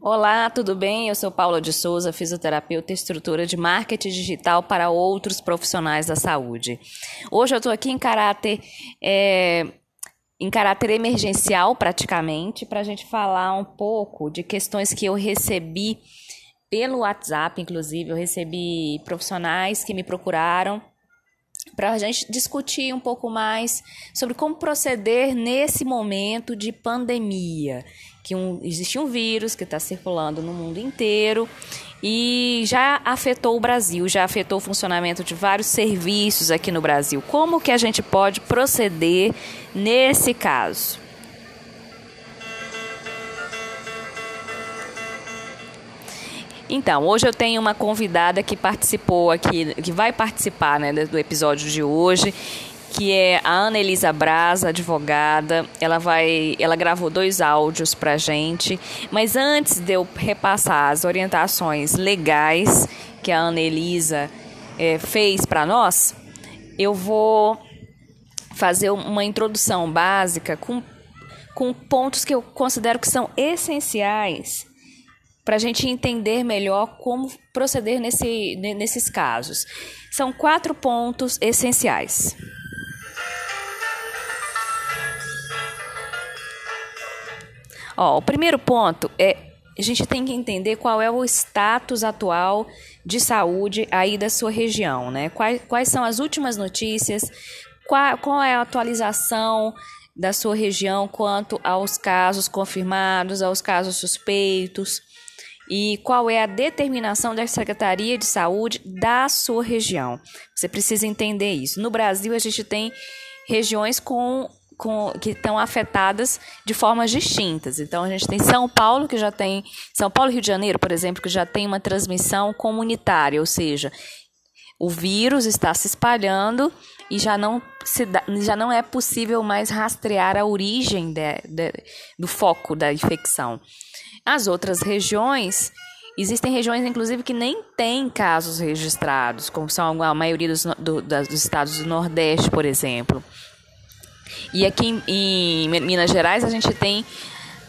Olá, tudo bem? Eu sou Paula de Souza, fisioterapeuta e estrutura de marketing digital para outros profissionais da saúde. Hoje eu estou aqui em caráter, é, em caráter emergencial, praticamente, para a gente falar um pouco de questões que eu recebi pelo WhatsApp, inclusive, eu recebi profissionais que me procuraram para a gente discutir um pouco mais sobre como proceder nesse momento de pandemia, que um, existe um vírus que está circulando no mundo inteiro e já afetou o Brasil, já afetou o funcionamento de vários serviços aqui no Brasil. Como que a gente pode proceder nesse caso? Então, hoje eu tenho uma convidada que participou aqui, que vai participar né, do episódio de hoje, que é a Ana Elisa Braz, advogada. Ela vai, ela gravou dois áudios pra gente, mas antes de eu repassar as orientações legais que a Ana Elisa é, fez para nós, eu vou fazer uma introdução básica com, com pontos que eu considero que são essenciais para a gente entender melhor como proceder nesse, nesses casos. São quatro pontos essenciais. Ó, o primeiro ponto é a gente tem que entender qual é o status atual de saúde aí da sua região, né? Quais, quais são as últimas notícias, qual, qual é a atualização da sua região quanto aos casos confirmados, aos casos suspeitos e qual é a determinação da Secretaria de Saúde da sua região. Você precisa entender isso. No Brasil, a gente tem regiões com, com, que estão afetadas de formas distintas. Então, a gente tem São Paulo, que já tem. São Paulo e Rio de Janeiro, por exemplo, que já tem uma transmissão comunitária, ou seja, o vírus está se espalhando e já não, se já não é possível mais rastrear a origem de, de, do foco da infecção. As outras regiões, existem regiões, inclusive, que nem têm casos registrados, como são a maioria dos, do, dos estados do Nordeste, por exemplo. E aqui em, em Minas Gerais, a gente tem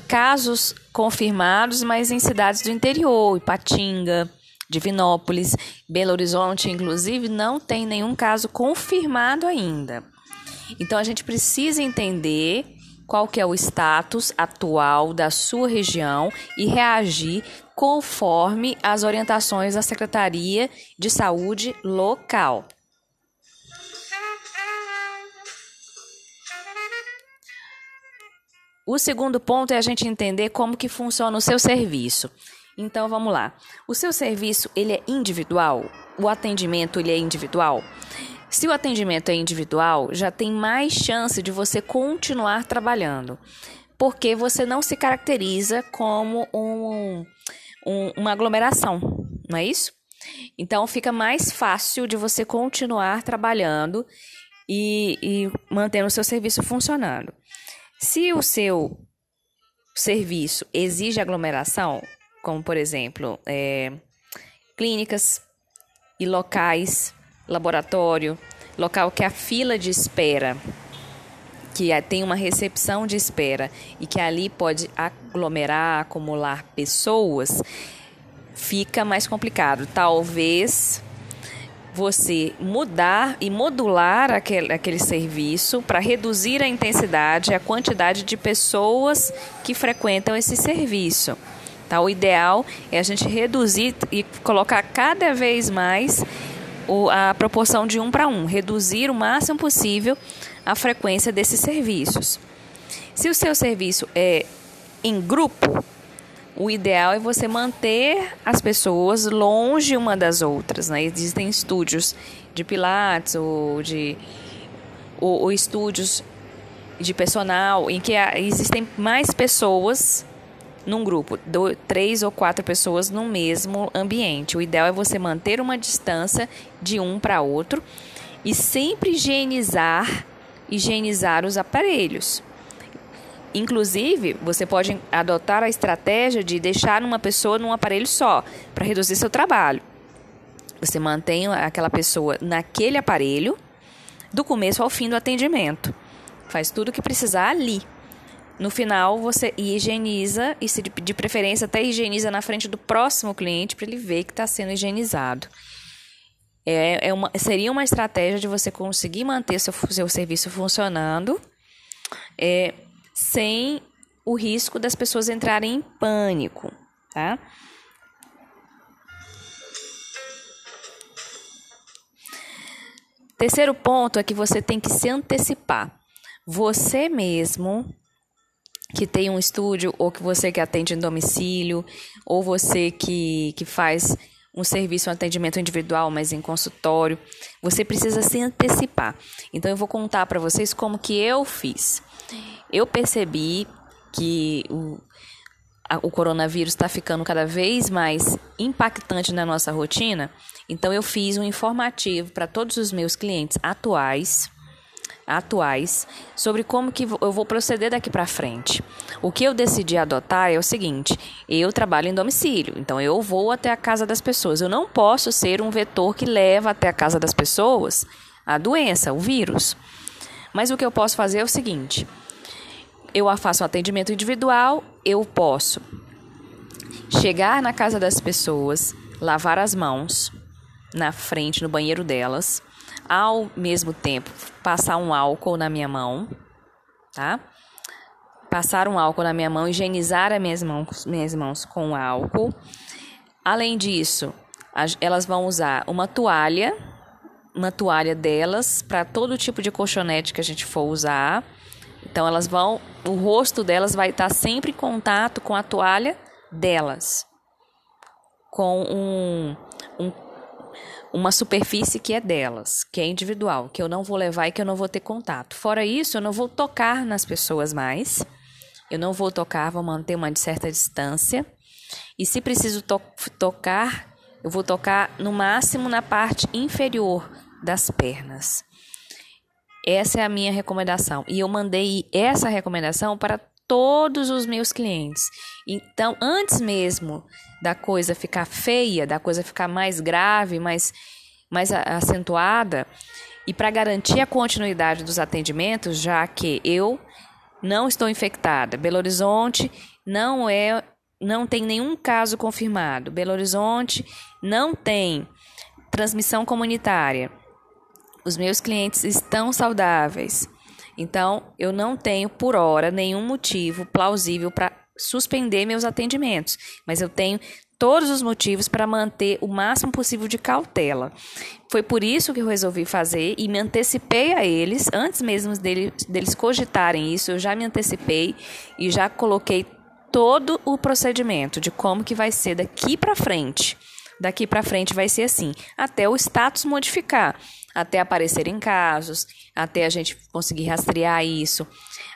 casos confirmados, mas em cidades do interior, Ipatinga, Divinópolis, Belo Horizonte, inclusive, não tem nenhum caso confirmado ainda. Então a gente precisa entender qual que é o status atual da sua região e reagir conforme as orientações da Secretaria de Saúde local. O segundo ponto é a gente entender como que funciona o seu serviço. Então vamos lá. O seu serviço ele é individual? O atendimento ele é individual? Se o atendimento é individual, já tem mais chance de você continuar trabalhando, porque você não se caracteriza como um, um, uma aglomeração, não é isso? Então fica mais fácil de você continuar trabalhando e, e mantendo o seu serviço funcionando. Se o seu serviço exige aglomeração, como por exemplo, é, clínicas e locais laboratório, local que a fila de espera, que tem uma recepção de espera e que ali pode aglomerar, acumular pessoas, fica mais complicado. Talvez você mudar e modular aquele, aquele serviço para reduzir a intensidade e a quantidade de pessoas que frequentam esse serviço. Tá? O ideal é a gente reduzir e colocar cada vez mais a proporção de um para um, reduzir o máximo possível a frequência desses serviços. Se o seu serviço é em grupo, o ideal é você manter as pessoas longe uma das outras. Né? Existem estúdios de pilates ou de ou, ou estúdios de personal em que existem mais pessoas num grupo, do, três ou quatro pessoas no mesmo ambiente. O ideal é você manter uma distância de um para outro e sempre higienizar, higienizar os aparelhos. Inclusive, você pode adotar a estratégia de deixar uma pessoa num aparelho só, para reduzir seu trabalho. Você mantém aquela pessoa naquele aparelho do começo ao fim do atendimento. Faz tudo o que precisar ali. no final você higieniza e se de preferência até higieniza na frente do próximo cliente para ele ver que está sendo higienizado. É, é uma, seria uma estratégia de você conseguir manter seu, seu serviço funcionando é, sem o risco das pessoas entrarem em pânico, tá? Terceiro ponto é que você tem que se antecipar. Você mesmo que tem um estúdio, ou que você que atende em domicílio, ou você que, que faz um serviço, um atendimento individual, mas em consultório, você precisa se antecipar. Então eu vou contar para vocês como que eu fiz. Eu percebi que o, a, o coronavírus está ficando cada vez mais impactante na nossa rotina, então eu fiz um informativo para todos os meus clientes atuais atuais sobre como que eu vou proceder daqui para frente. O que eu decidi adotar é o seguinte: eu trabalho em domicílio, então eu vou até a casa das pessoas. Eu não posso ser um vetor que leva até a casa das pessoas a doença, o vírus. Mas o que eu posso fazer é o seguinte: eu faço um atendimento individual, eu posso chegar na casa das pessoas, lavar as mãos na frente, no banheiro delas, ao mesmo tempo passar um álcool na minha mão, tá? Passar um álcool na minha mão, higienizar as minhas mãos, minhas mãos com álcool. Além disso, elas vão usar uma toalha, uma toalha delas para todo tipo de colchonete que a gente for usar. Então elas vão, o rosto delas vai estar sempre em contato com a toalha delas, com um, um uma superfície que é delas, que é individual, que eu não vou levar e que eu não vou ter contato. Fora isso, eu não vou tocar nas pessoas mais. Eu não vou tocar, vou manter uma certa distância. E se preciso to tocar, eu vou tocar no máximo na parte inferior das pernas. Essa é a minha recomendação. E eu mandei essa recomendação para todos os meus clientes. Então, antes mesmo da coisa ficar feia, da coisa ficar mais grave, mais, mais acentuada, e para garantir a continuidade dos atendimentos, já que eu não estou infectada, Belo Horizonte não é não tem nenhum caso confirmado. Belo Horizonte não tem transmissão comunitária. Os meus clientes estão saudáveis. Então, eu não tenho, por hora, nenhum motivo plausível para suspender meus atendimentos, mas eu tenho todos os motivos para manter o máximo possível de cautela. Foi por isso que eu resolvi fazer e me antecipei a eles, antes mesmo deles, deles cogitarem isso, eu já me antecipei e já coloquei todo o procedimento de como que vai ser daqui para frente. Daqui para frente vai ser assim, até o status modificar até aparecerem casos, até a gente conseguir rastrear isso,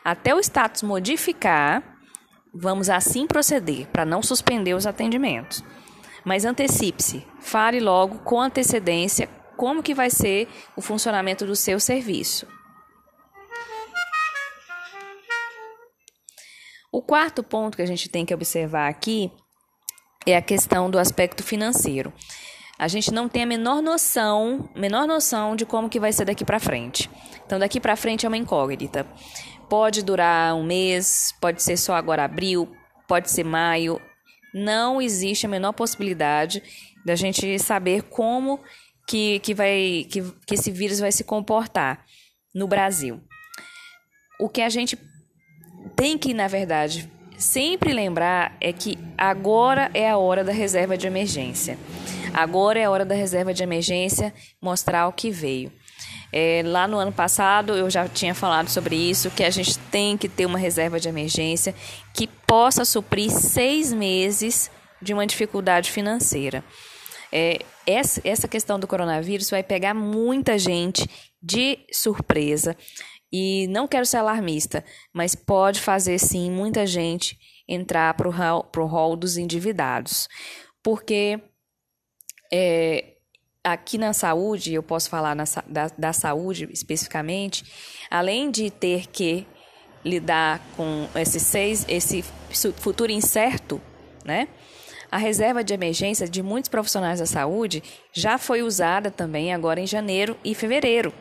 até o status modificar, vamos assim proceder para não suspender os atendimentos. Mas antecipe-se, fale logo com antecedência como que vai ser o funcionamento do seu serviço. O quarto ponto que a gente tem que observar aqui é a questão do aspecto financeiro a gente não tem a menor noção, menor noção de como que vai ser daqui para frente. Então daqui para frente é uma incógnita. Pode durar um mês, pode ser só agora abril, pode ser maio. Não existe a menor possibilidade da gente saber como que, que, vai, que, que esse vírus vai se comportar no Brasil. O que a gente tem que, na verdade, sempre lembrar é que agora é a hora da reserva de emergência. Agora é a hora da reserva de emergência mostrar o que veio. É, lá no ano passado eu já tinha falado sobre isso, que a gente tem que ter uma reserva de emergência que possa suprir seis meses de uma dificuldade financeira. É, essa, essa questão do coronavírus vai pegar muita gente de surpresa. E não quero ser alarmista, mas pode fazer sim muita gente entrar para o rol dos endividados. Porque é, aqui na saúde, eu posso falar na, da, da saúde especificamente, além de ter que lidar com esses seis, esse futuro incerto, né? A reserva de emergência de muitos profissionais da saúde já foi usada também agora em janeiro e fevereiro.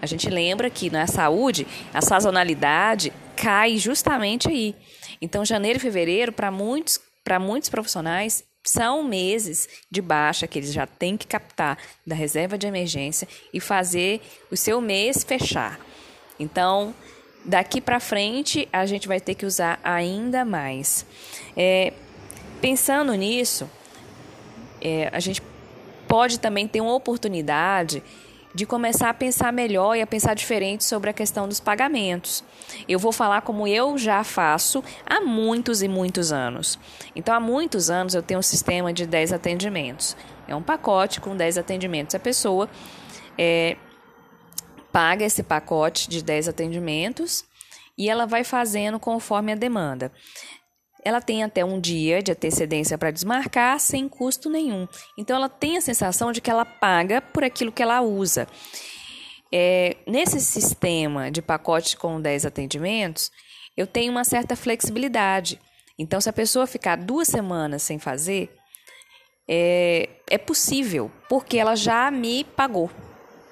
A gente lembra que na saúde a sazonalidade cai justamente aí. Então, janeiro e fevereiro, para muitos, para muitos profissionais, são meses de baixa que eles já têm que captar da reserva de emergência e fazer o seu mês fechar. Então, daqui para frente, a gente vai ter que usar ainda mais. É, pensando nisso, é, a gente pode também ter uma oportunidade de começar a pensar melhor e a pensar diferente sobre a questão dos pagamentos. Eu vou falar como eu já faço há muitos e muitos anos. Então, há muitos anos eu tenho um sistema de 10 atendimentos. É um pacote com 10 atendimentos. A pessoa é, paga esse pacote de 10 atendimentos e ela vai fazendo conforme a demanda. Ela tem até um dia de antecedência para desmarcar sem custo nenhum. Então, ela tem a sensação de que ela paga por aquilo que ela usa. É, nesse sistema de pacote com 10 atendimentos, eu tenho uma certa flexibilidade. Então, se a pessoa ficar duas semanas sem fazer, é, é possível, porque ela já me pagou.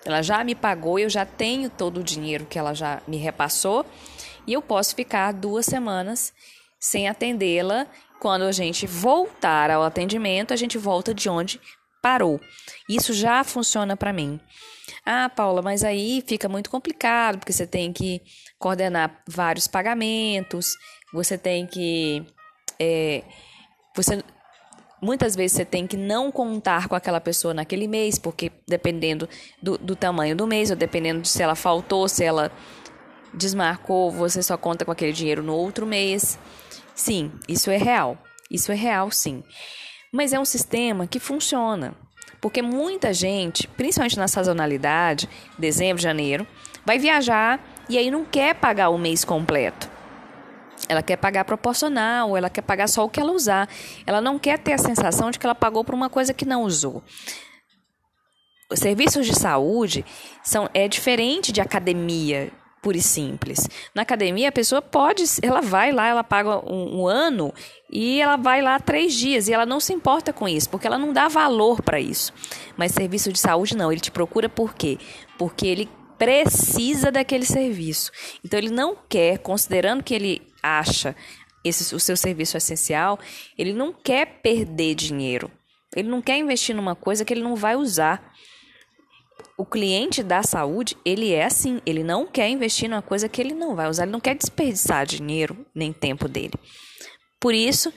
Ela já me pagou, eu já tenho todo o dinheiro que ela já me repassou e eu posso ficar duas semanas sem atendê-la. Quando a gente voltar ao atendimento, a gente volta de onde parou. Isso já funciona para mim. Ah, Paula, mas aí fica muito complicado, porque você tem que coordenar vários pagamentos, você tem que. É, você Muitas vezes você tem que não contar com aquela pessoa naquele mês, porque dependendo do, do, tamanho do mês, ou dependendo de se ela faltou, se ela desmarcou, você só conta com aquele dinheiro no outro mês. Sim, isso é real. Isso é real, sim. Mas é um sistema que funciona. Porque muita gente, principalmente na sazonalidade, dezembro, janeiro, vai viajar e aí não quer pagar o mês completo. Ela quer pagar proporcional, ela quer pagar só o que ela usar. Ela não quer ter a sensação de que ela pagou por uma coisa que não usou. Os serviços de saúde são é diferente de academia, pura e simples. Na academia, a pessoa pode, ela vai lá, ela paga um, um, ano e ela vai lá três dias e ela não se importa com isso, porque ela não dá valor para isso. Mas serviço de saúde não, ele te procura por quê? Porque ele precisa daquele serviço. Então ele não quer, considerando que ele acha esse, o seu serviço essencial, ele não quer perder dinheiro. Ele não quer investir numa coisa que ele não vai usar o cliente da saúde, ele é assim, ele não quer investir numa coisa que ele não vai usar, ele não quer desperdiçar dinheiro nem tempo dele. Por isso,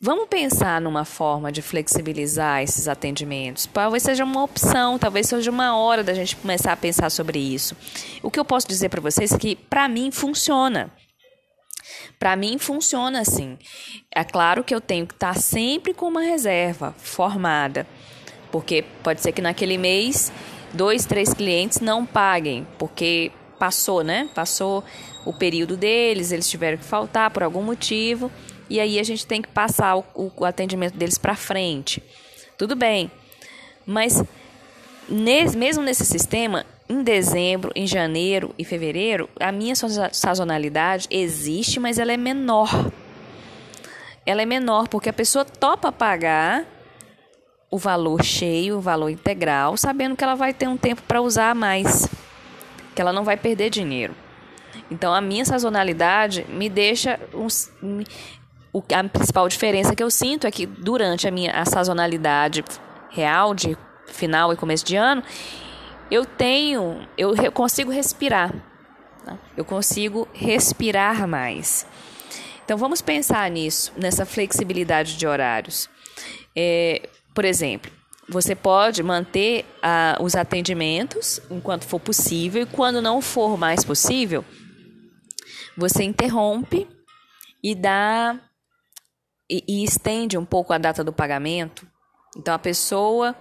vamos pensar numa forma de flexibilizar esses atendimentos. Talvez seja uma opção, talvez seja uma hora da gente começar a pensar sobre isso. O que eu posso dizer para vocês é que para mim funciona. Para mim funciona assim. É claro que eu tenho que estar sempre com uma reserva formada porque pode ser que naquele mês dois, três clientes não paguem, porque passou, né? Passou o período deles, eles tiveram que faltar por algum motivo, e aí a gente tem que passar o, o atendimento deles para frente. Tudo bem, mas nesse, mesmo nesse sistema, em dezembro, em janeiro e fevereiro, a minha sazonalidade existe, mas ela é menor. Ela é menor porque a pessoa topa pagar o valor cheio, o valor integral, sabendo que ela vai ter um tempo para usar mais, que ela não vai perder dinheiro. Então, a minha sazonalidade me deixa. Um, a principal diferença que eu sinto é que durante a minha a sazonalidade real, de final e começo de ano, eu tenho. Eu consigo respirar. Tá? Eu consigo respirar mais. Então, vamos pensar nisso, nessa flexibilidade de horários. É, por exemplo, você pode manter ah, os atendimentos enquanto for possível e quando não for mais possível, você interrompe e dá e, e, estende um pouco a data do pagamento. Então a pessoa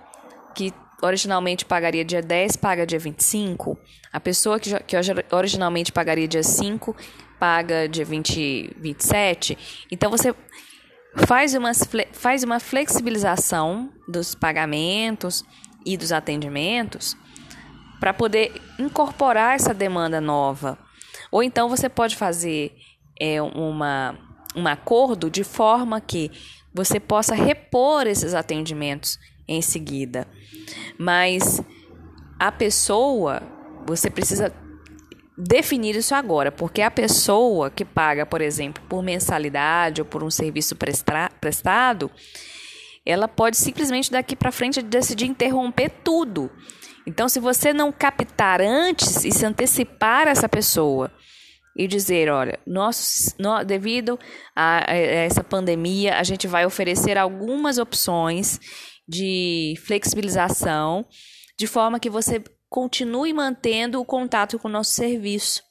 que originalmente pagaria dia 10 paga dia 25, a pessoa que, que originalmente pagaria dia 5 paga dia 20, 27. Então você faz uma, faz uma flexibilização dos pagamentos e dos atendimentos para poder incorporar essa demanda nova. Ou então você pode fazer é, uma, um acordo de forma que você possa repor esses atendimentos em seguida. Mas a pessoa, você precisa definir isso agora, porque a pessoa que paga, por exemplo, por mensalidade ou por um serviço prestado, ela pode simplesmente daqui para frente decidir interromper tudo. Então, se você não captar antes e se antecipar essa pessoa e dizer, olha, nós, nós, devido a, a essa pandemia, a gente vai oferecer algumas opções de flexibilização, de forma que você continue mantendo o contato com o nosso serviço,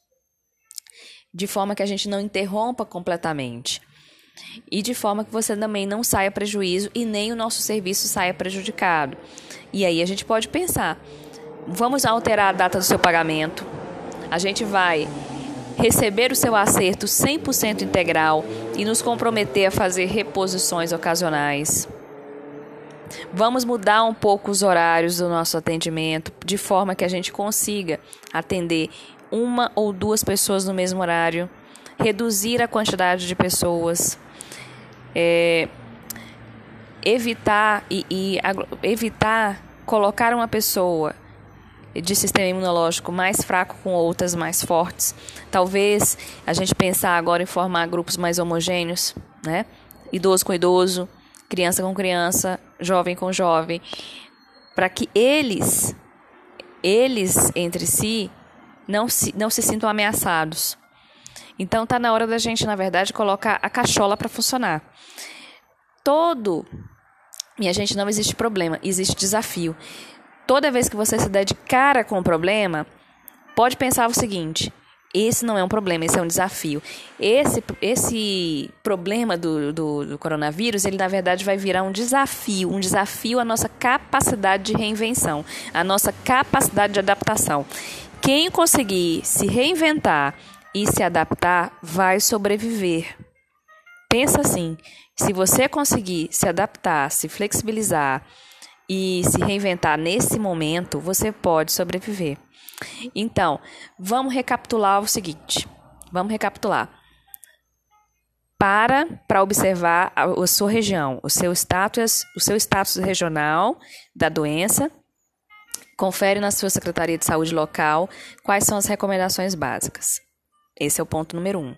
de forma que a gente não interrompa completamente. E de forma que você também não saia prejuízo e nem o nosso serviço saia prejudicado. E aí a gente pode pensar: vamos alterar a data do seu pagamento. A gente vai receber o seu acerto 100% integral e nos comprometer a fazer reposições ocasionais. Vamos mudar um pouco os horários do nosso atendimento, de forma que a gente consiga atender uma ou duas pessoas no mesmo horário, reduzir a quantidade de pessoas, é, evitar e, e evitar colocar uma pessoa de sistema imunológico mais fraco com outras mais fortes. Talvez a gente pensar agora em formar grupos mais homogêneos, né? Idoso com idoso, criança com criança, jovem com jovem, para que eles, eles entre si, não se, não se sintam ameaçados. Então tá na hora da gente, na verdade, colocar a cachola para funcionar. Todo minha gente, não existe problema, existe desafio. Toda vez que você se der de cara com o problema, pode pensar o seguinte: esse não é um problema, esse é um desafio. Esse, esse problema do, do, do, coronavírus, ele na verdade vai virar um desafio, um desafio à nossa capacidade de reinvenção, à nossa capacidade de adaptação. Quem conseguir se reinventar e se adaptar vai sobreviver. Pensa assim: se você conseguir se adaptar, se flexibilizar e se reinventar nesse momento, você pode sobreviver. Então, vamos recapitular o seguinte. Vamos recapitular. Para para observar a, a sua região, o seu status, o seu status regional da doença. Confere na sua Secretaria de Saúde local quais são as recomendações básicas. Esse é o ponto número um.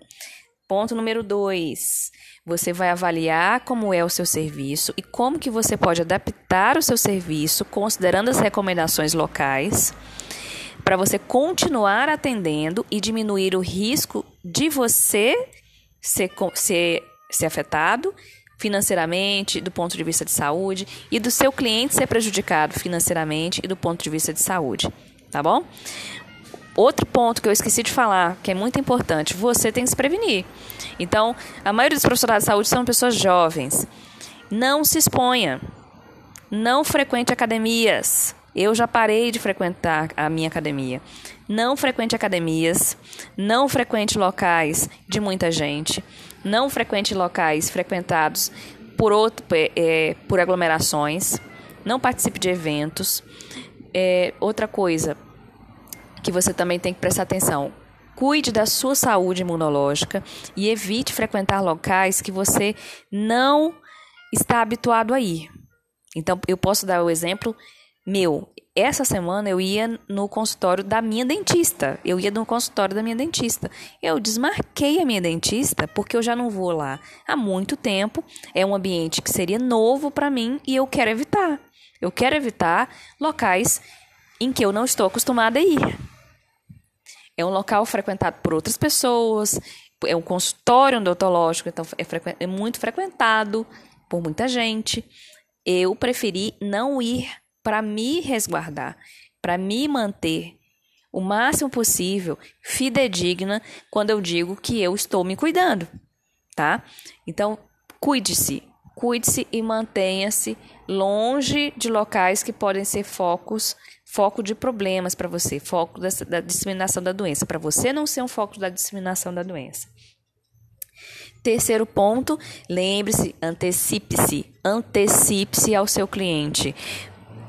Ponto número dois. Você vai avaliar como é o seu serviço e como que você pode adaptar o seu serviço considerando as recomendações locais para você continuar atendendo e diminuir o risco de você ser, ser, ser afetado financeiramente, do ponto de vista de saúde, e do seu cliente ser prejudicado financeiramente e do ponto de vista de saúde, tá bom? Outro ponto que eu esqueci de falar, que é muito importante, você tem que se prevenir. Então, a maioria dos profissionais de saúde são pessoas jovens. Não se exponha. Não frequente academias. Eu já parei de frequentar a minha academia. Não frequente academias, não frequente locais de muita gente, não frequente locais frequentados por, outro, é, por aglomerações, não participe de eventos. É, outra coisa que você também tem que prestar atenção: cuide da sua saúde imunológica e evite frequentar locais que você não está habituado a ir. Então, eu posso dar o exemplo meu, essa semana eu ia no consultório da minha dentista. Eu ia no consultório da minha dentista. Eu desmarquei a minha dentista porque eu já não vou lá há muito tempo. É um ambiente que seria novo para mim e eu quero evitar. Eu quero evitar locais em que eu não estou acostumada a ir. É um local frequentado por outras pessoas, é um consultório odontológico, então é, é muito frequentado por muita gente. Eu preferi não ir para me resguardar, para me manter o máximo possível fidedigna quando eu digo que eu estou me cuidando, tá? Então, cuide-se, cuide-se e mantenha-se longe de locais que podem ser focos, foco de problemas para você, foco da, da disseminação da doença, para você não ser um foco da disseminação da doença. Terceiro ponto, lembre-se, antecipe-se, antecipe-se ao seu cliente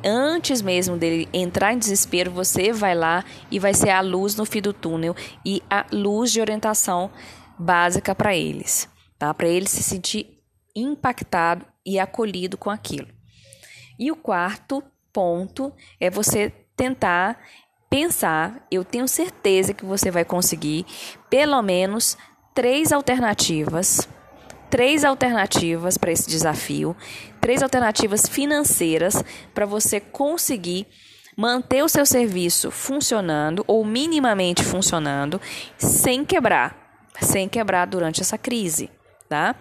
antes mesmo dele entrar em desespero, você vai lá e vai ser a luz no fim do túnel e a luz de orientação básica para eles, tá? Para ele se sentir impactado e acolhido com aquilo. E o quarto ponto é você tentar pensar, eu tenho certeza que você vai conseguir pelo menos três alternativas, três alternativas para esse desafio, três alternativas financeiras para você conseguir manter o seu serviço funcionando ou minimamente funcionando sem quebrar, sem quebrar durante essa crise, tá?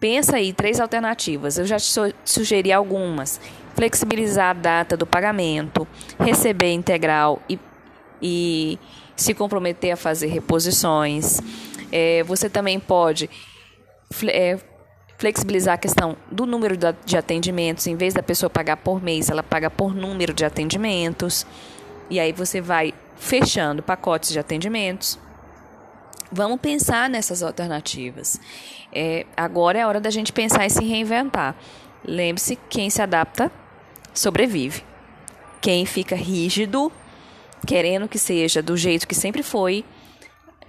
Pensa aí três alternativas. Eu já te sugeri algumas. Flexibilizar a data do pagamento, receber integral e, e se comprometer a fazer reposições. É, você também pode é, flexibilizar a questão do número de atendimentos. Em vez da pessoa pagar por mês, ela paga por número de atendimentos. E aí você vai fechando pacotes de atendimentos. Vamos pensar nessas alternativas. É, agora é a hora da gente pensar e se reinventar. Lembre-se: quem se adapta sobrevive. Quem fica rígido, querendo que seja do jeito que sempre foi,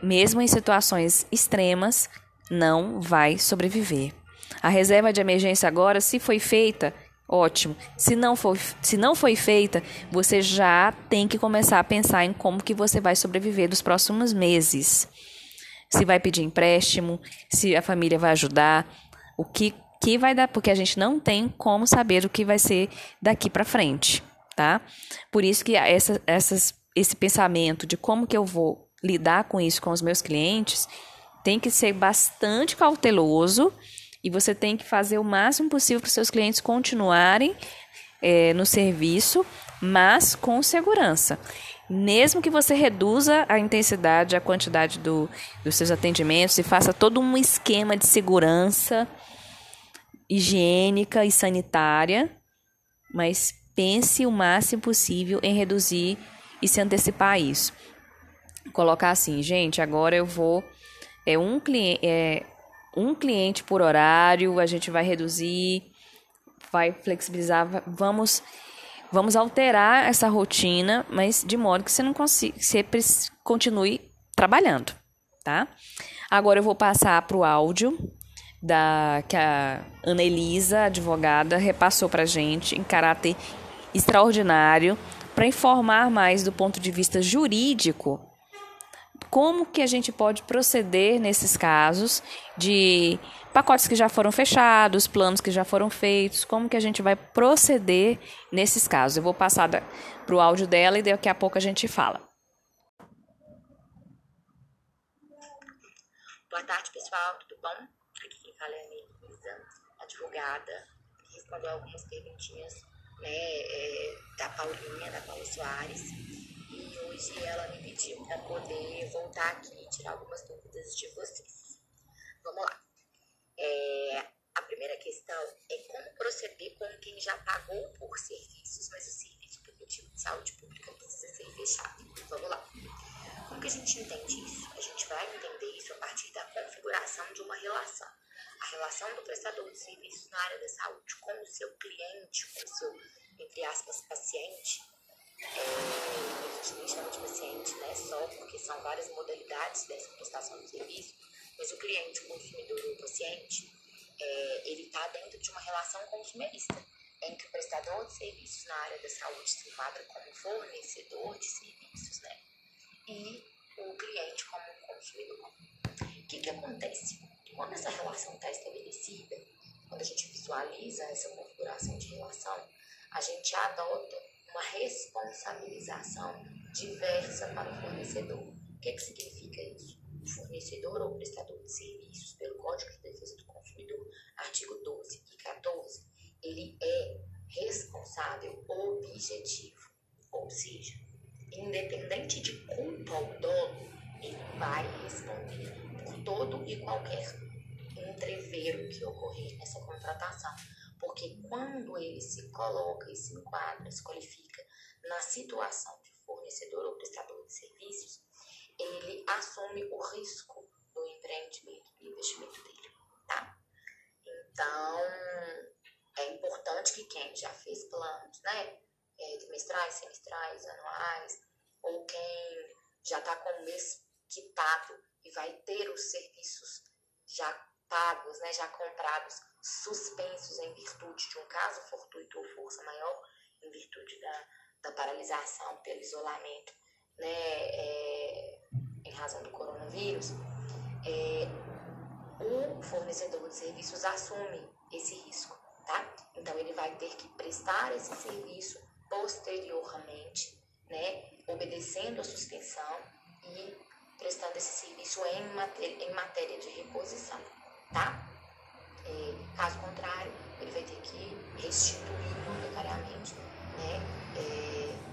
mesmo em situações extremas, não vai sobreviver. A reserva de emergência agora, se foi feita, ótimo. Se não foi, se não foi feita, você já tem que começar a pensar em como que você vai sobreviver dos próximos meses. Se vai pedir empréstimo, se a família vai ajudar, o que que vai dar, porque a gente não tem como saber o que vai ser daqui para frente, tá? Por isso que essa, essas, esse pensamento de como que eu vou lidar com isso com os meus clientes tem que ser bastante cauteloso e você tem que fazer o máximo possível para os seus clientes continuarem é, no serviço, mas com segurança. Mesmo que você reduza a intensidade, a quantidade do, dos seus atendimentos e faça todo um esquema de segurança higiênica e sanitária, mas pense o máximo possível em reduzir e se antecipar a isso. Colocar assim, gente, agora eu vou é um cliente é um cliente por horário, a gente vai reduzir, vai flexibilizar, vamos vamos alterar essa rotina, mas de modo que você não consiga, você continue trabalhando, tá? Agora eu vou passar para o áudio da que a Ana Elisa, advogada, repassou para gente em caráter extraordinário para informar mais do ponto de vista jurídico como que a gente pode proceder nesses casos de pacotes que já foram fechados, planos que já foram feitos, como que a gente vai proceder nesses casos. Eu vou passar para o áudio dela e daqui a pouco a gente fala. Boa tarde, pessoal, tudo bom? Aqui quem fala é a Elisa, que respondeu algumas perguntinhas né, é, da Paulinha, da Paula Soares e hoje ela me pediu para poder voltar aqui e tirar algumas dúvidas de vocês. Vamos lá. É, a primeira questão é como proceder com quem já pagou por serviços, mas o serviço por motivo de saúde pública precisa ser fechado. Vamos lá. Como que a gente entende isso? A gente vai entender isso a partir da configuração de uma relação. A relação do prestador de serviços na área da saúde com o seu cliente, com o seu, entre aspas, paciente, é, a gente nem chama de paciente, né? Só porque são várias modalidades dessa prestação de serviço, mas o cliente, o consumidor ou o paciente, é, ele está dentro de uma relação consumerista, em que o prestador de serviços na área da saúde se enquadra como fornecedor de serviços, né? E o cliente como consumidor. O que, que acontece? Quando essa relação está estabelecida, quando a gente visualiza essa configuração de relação, a gente adota uma responsabilização diversa para o fornecedor. O que, que significa isso? O fornecedor ou prestador de serviços, pelo Código de Defesa do Consumidor, artigo 12 e 14, ele é responsável objetivo, ou seja, independente de culpa ao dono, ele vai responder por todo e qualquer entreveiro que ocorrer nessa contratação porque quando ele se coloca e se enquadra, se qualifica na situação de fornecedor ou prestador de serviços, ele assume o risco do empreendimento, do investimento dele, tá? Então, é importante que quem já fez planos, né, é, trimestrais, semestrais, anuais, ou quem já está com o mês quitado e vai ter os serviços já pagos, né, já comprados, suspensos em virtude de um caso fortuito ou força maior, em virtude da, da paralisação pelo isolamento, né, é, em razão do coronavírus, é, o fornecedor de serviços assume esse risco, tá? Então ele vai ter que prestar esse serviço posteriormente, né, obedecendo a suspensão e prestando esse serviço em matéria, em matéria de reposição, tá? É, caso contrário, ele vai ter que restituir monetariamente, né, é,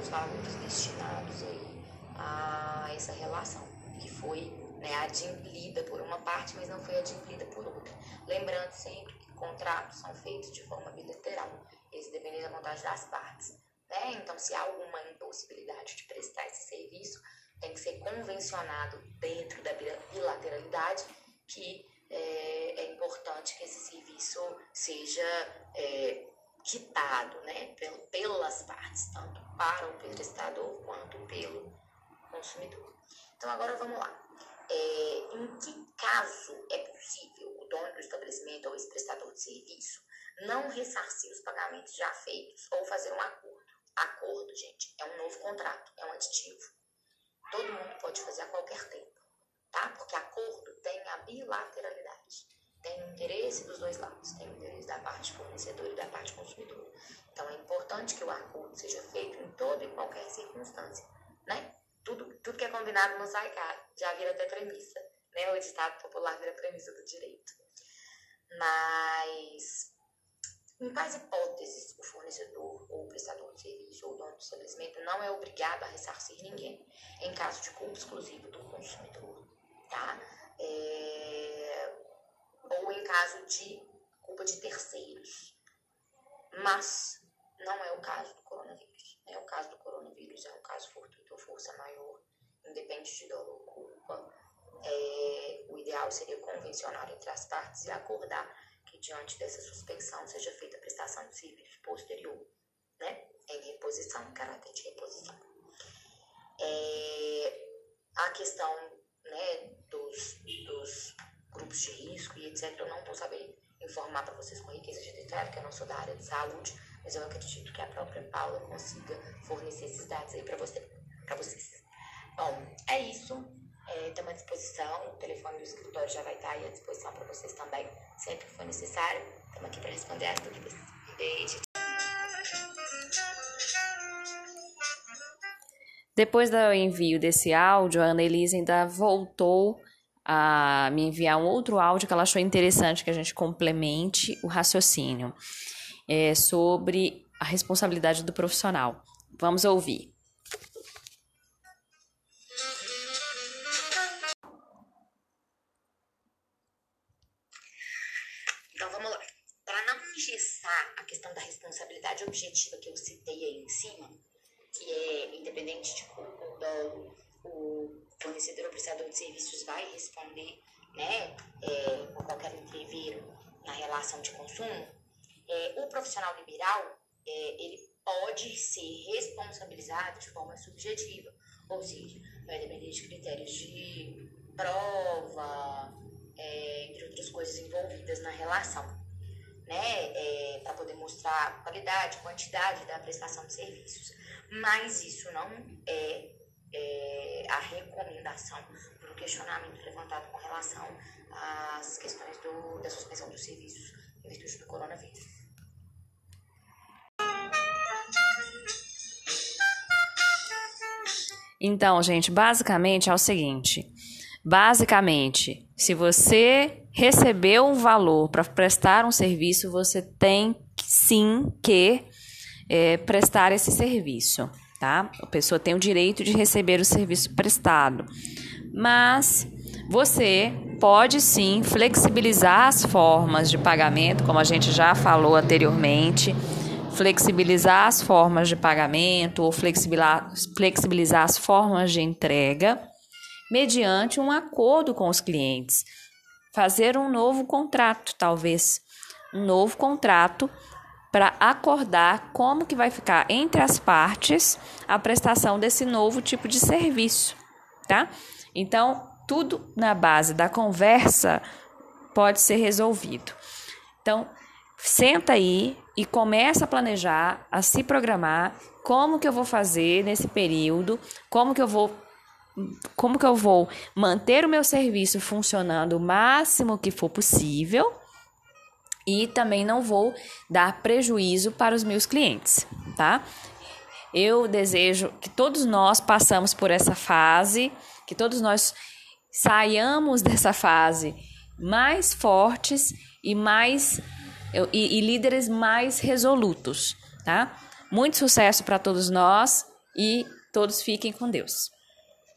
os valores destinados aí a essa relação, que foi né, adimplida por uma parte, mas não foi adimplida por outra. Lembrando sempre que contratos são feitos de forma bilateral, eles dependem da vontade das partes. Né? Então, se há alguma impossibilidade de prestar esse serviço, tem que ser convencionado dentro da bilateralidade que é, é importante que esse serviço seja é, quitado né, pelas partes, tanto para o prestador quanto pelo consumidor. Então, agora vamos lá. É, em que caso é possível o dono do estabelecimento ou esse prestador de serviço não ressarcir os pagamentos já feitos ou fazer um acordo? Acordo, gente, é um novo contrato, é um aditivo todo mundo pode fazer a qualquer tempo, tá? Porque acordo tem a bilateralidade. Tem o interesse dos dois lados, tem o interesse da parte fornecedora e da parte consumidora. Então é importante que o acordo seja feito em toda e qualquer circunstância, né? Tudo, tudo que é combinado não sai caro, já vira até premissa, né? O Estado popular vira premissa do direito. Mas em quais hipóteses o fornecedor ou o prestador de serviço ou dono do estabelecimento não é obrigado a ressarcir ninguém em caso de culpa exclusiva do consumidor, tá? É... Ou em caso de culpa de terceiros. Mas não é o caso do coronavírus. Né? O caso do coronavírus é um caso fortuito ou força maior, independente de dolo ou culpa. É... O ideal seria convencionar entre as partes e acordar diante dessa suspensão seja feita a prestação de serviço posterior, né? Em reposição, em caráter de reposição. É, a questão né, dos, dos grupos de risco e etc. Eu não vou saber informar para vocês com riqueza de detalhe, porque eu não sou da área de saúde, mas eu acredito que a própria Paula consiga fornecer esses dados aí para você, vocês. Bom, é isso. Estamos é, à disposição, o telefone do escritório já vai estar aí à disposição para vocês também, sempre que for necessário. Estamos aqui para responder as dúvidas. Beijo. Depois do envio desse áudio, a Annelise ainda voltou a me enviar um outro áudio que ela achou interessante que a gente complemente o raciocínio é, sobre a responsabilidade do profissional. Vamos ouvir. Forma subjetiva, ou seja, vai depender de critérios de prova, é, entre outras coisas envolvidas na relação né, é, para poder mostrar qualidade, quantidade da prestação de serviços. Mas isso não é, é a recomendação do questionamento levantado com relação às questões do, da suspensão dos serviços em virtude do coronavírus. Então, gente, basicamente é o seguinte: basicamente, se você recebeu um valor para prestar um serviço, você tem sim que é, prestar esse serviço, tá? A pessoa tem o direito de receber o serviço prestado, mas você pode sim flexibilizar as formas de pagamento, como a gente já falou anteriormente, flexibilizar as formas de pagamento ou flexibilizar, as formas de entrega mediante um acordo com os clientes fazer um novo contrato, talvez, um novo contrato para acordar como que vai ficar entre as partes a prestação desse novo tipo de serviço, tá? Então, tudo na base da conversa pode ser resolvido. Então, senta aí e começa a planejar, a se programar como que eu vou fazer nesse período, como que eu vou como que eu vou manter o meu serviço funcionando o máximo que for possível e também não vou dar prejuízo para os meus clientes, tá? Eu desejo que todos nós passamos por essa fase, que todos nós saiamos dessa fase mais fortes e mais e, e líderes mais resolutos, tá? Muito sucesso para todos nós e todos fiquem com Deus.